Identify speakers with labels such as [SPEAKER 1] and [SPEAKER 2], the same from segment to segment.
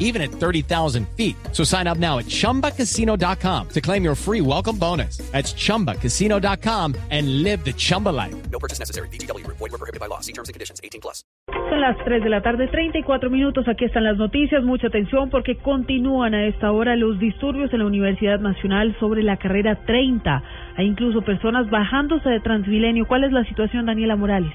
[SPEAKER 1] even at 30,000 feet. So sign up now at chumbacasino.com to claim your free welcome bonus. That's chumbacasino.com and live the Chumba life.
[SPEAKER 2] No purchase necessary. BGW. Void were prohibited by law. See terms and conditions. 18 plus.
[SPEAKER 3] Son las 3 de la tarde, 34 minutos. Aquí están las noticias. Mucha atención porque continúan a esta hora los disturbios en la Universidad Nacional sobre la carrera 30. Hay incluso personas bajándose de Transmilenio. ¿Cuál es la situación, Daniela Morales?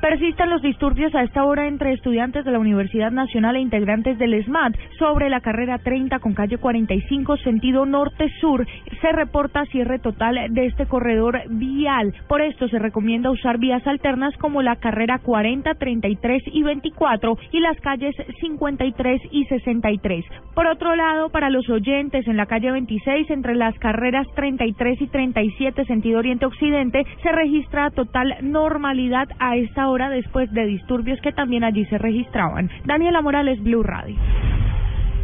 [SPEAKER 4] Persisten los disturbios a esta hora entre estudiantes de la Universidad Nacional e integrantes del SMAT sobre la carrera 30 con calle 45 sentido norte-sur. Se reporta cierre total de este corredor vial. Por esto se recomienda usar vías alternas como la carrera 40, 33 y 24 y las calles 53 y 63. Por otro lado, para los oyentes en la calle 26 entre las carreras 33 y 37 sentido oriente-occidente se registra total normalidad a esta hora después de disturbios que también allí se registraban. Daniela Morales, Blue Radio.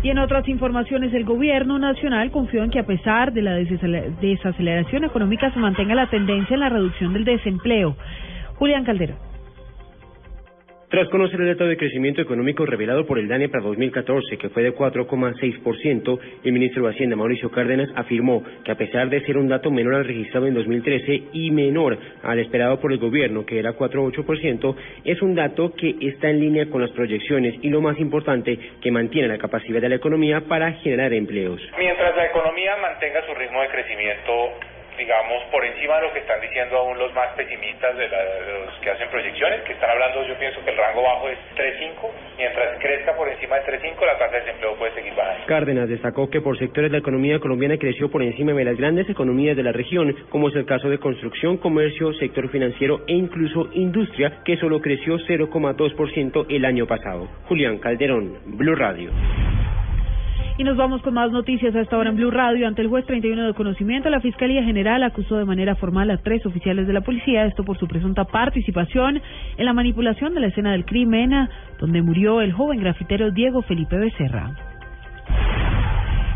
[SPEAKER 3] Y en otras informaciones, el gobierno nacional confió en que a pesar de la desaceleración económica se mantenga la tendencia en la reducción del desempleo. Julián Calderón.
[SPEAKER 5] Tras conocer el dato de crecimiento económico revelado por el DANE para 2014, que fue de 4,6%, el ministro de Hacienda, Mauricio Cárdenas, afirmó que a pesar de ser un dato menor al registrado en 2013 y menor al esperado por el gobierno, que era 4,8%, es un dato que está en línea con las proyecciones y lo más importante, que mantiene la capacidad de la economía para generar empleos.
[SPEAKER 6] Mientras la economía mantenga su ritmo de crecimiento digamos, por encima de lo que están diciendo aún los más pesimistas de, la, de, los que hacen proyecciones, que están hablando, yo pienso que el rango bajo es 3.5, mientras crezca por encima de 3.5, la tasa de desempleo puede seguir bajando.
[SPEAKER 5] Cárdenas destacó que por sectores la economía colombiana creció por encima de las grandes economías de la región, como es el caso de construcción, comercio, sector financiero e incluso industria, que solo creció 0,2% el año pasado. Julián Calderón, Blue Radio.
[SPEAKER 3] Y nos vamos con más noticias hasta ahora en Blue Radio. Ante el juez 31 de conocimiento, la Fiscalía General acusó de manera formal a tres oficiales de la policía, esto por su presunta participación en la manipulación de la escena del crimen, donde murió el joven grafitero Diego Felipe Becerra.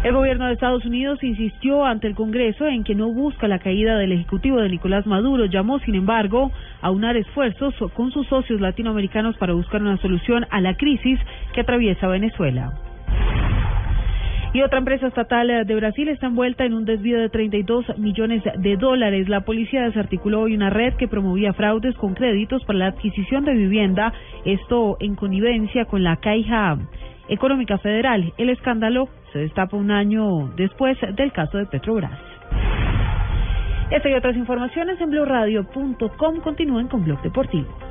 [SPEAKER 3] El gobierno de Estados Unidos insistió ante el Congreso en que no busca la caída del Ejecutivo de Nicolás Maduro. Llamó, sin embargo, a unar esfuerzos con sus socios latinoamericanos para buscar una solución a la crisis que atraviesa Venezuela. Y otra empresa estatal de Brasil está envuelta en un desvío de 32 millones de dólares. La policía desarticuló hoy una red que promovía fraudes con créditos para la adquisición de vivienda, esto en connivencia con la Caixa Económica Federal. El escándalo se destapa un año después del caso de Petrobras. Esta y otras informaciones en blurradio.com continúen con Blog Deportivo.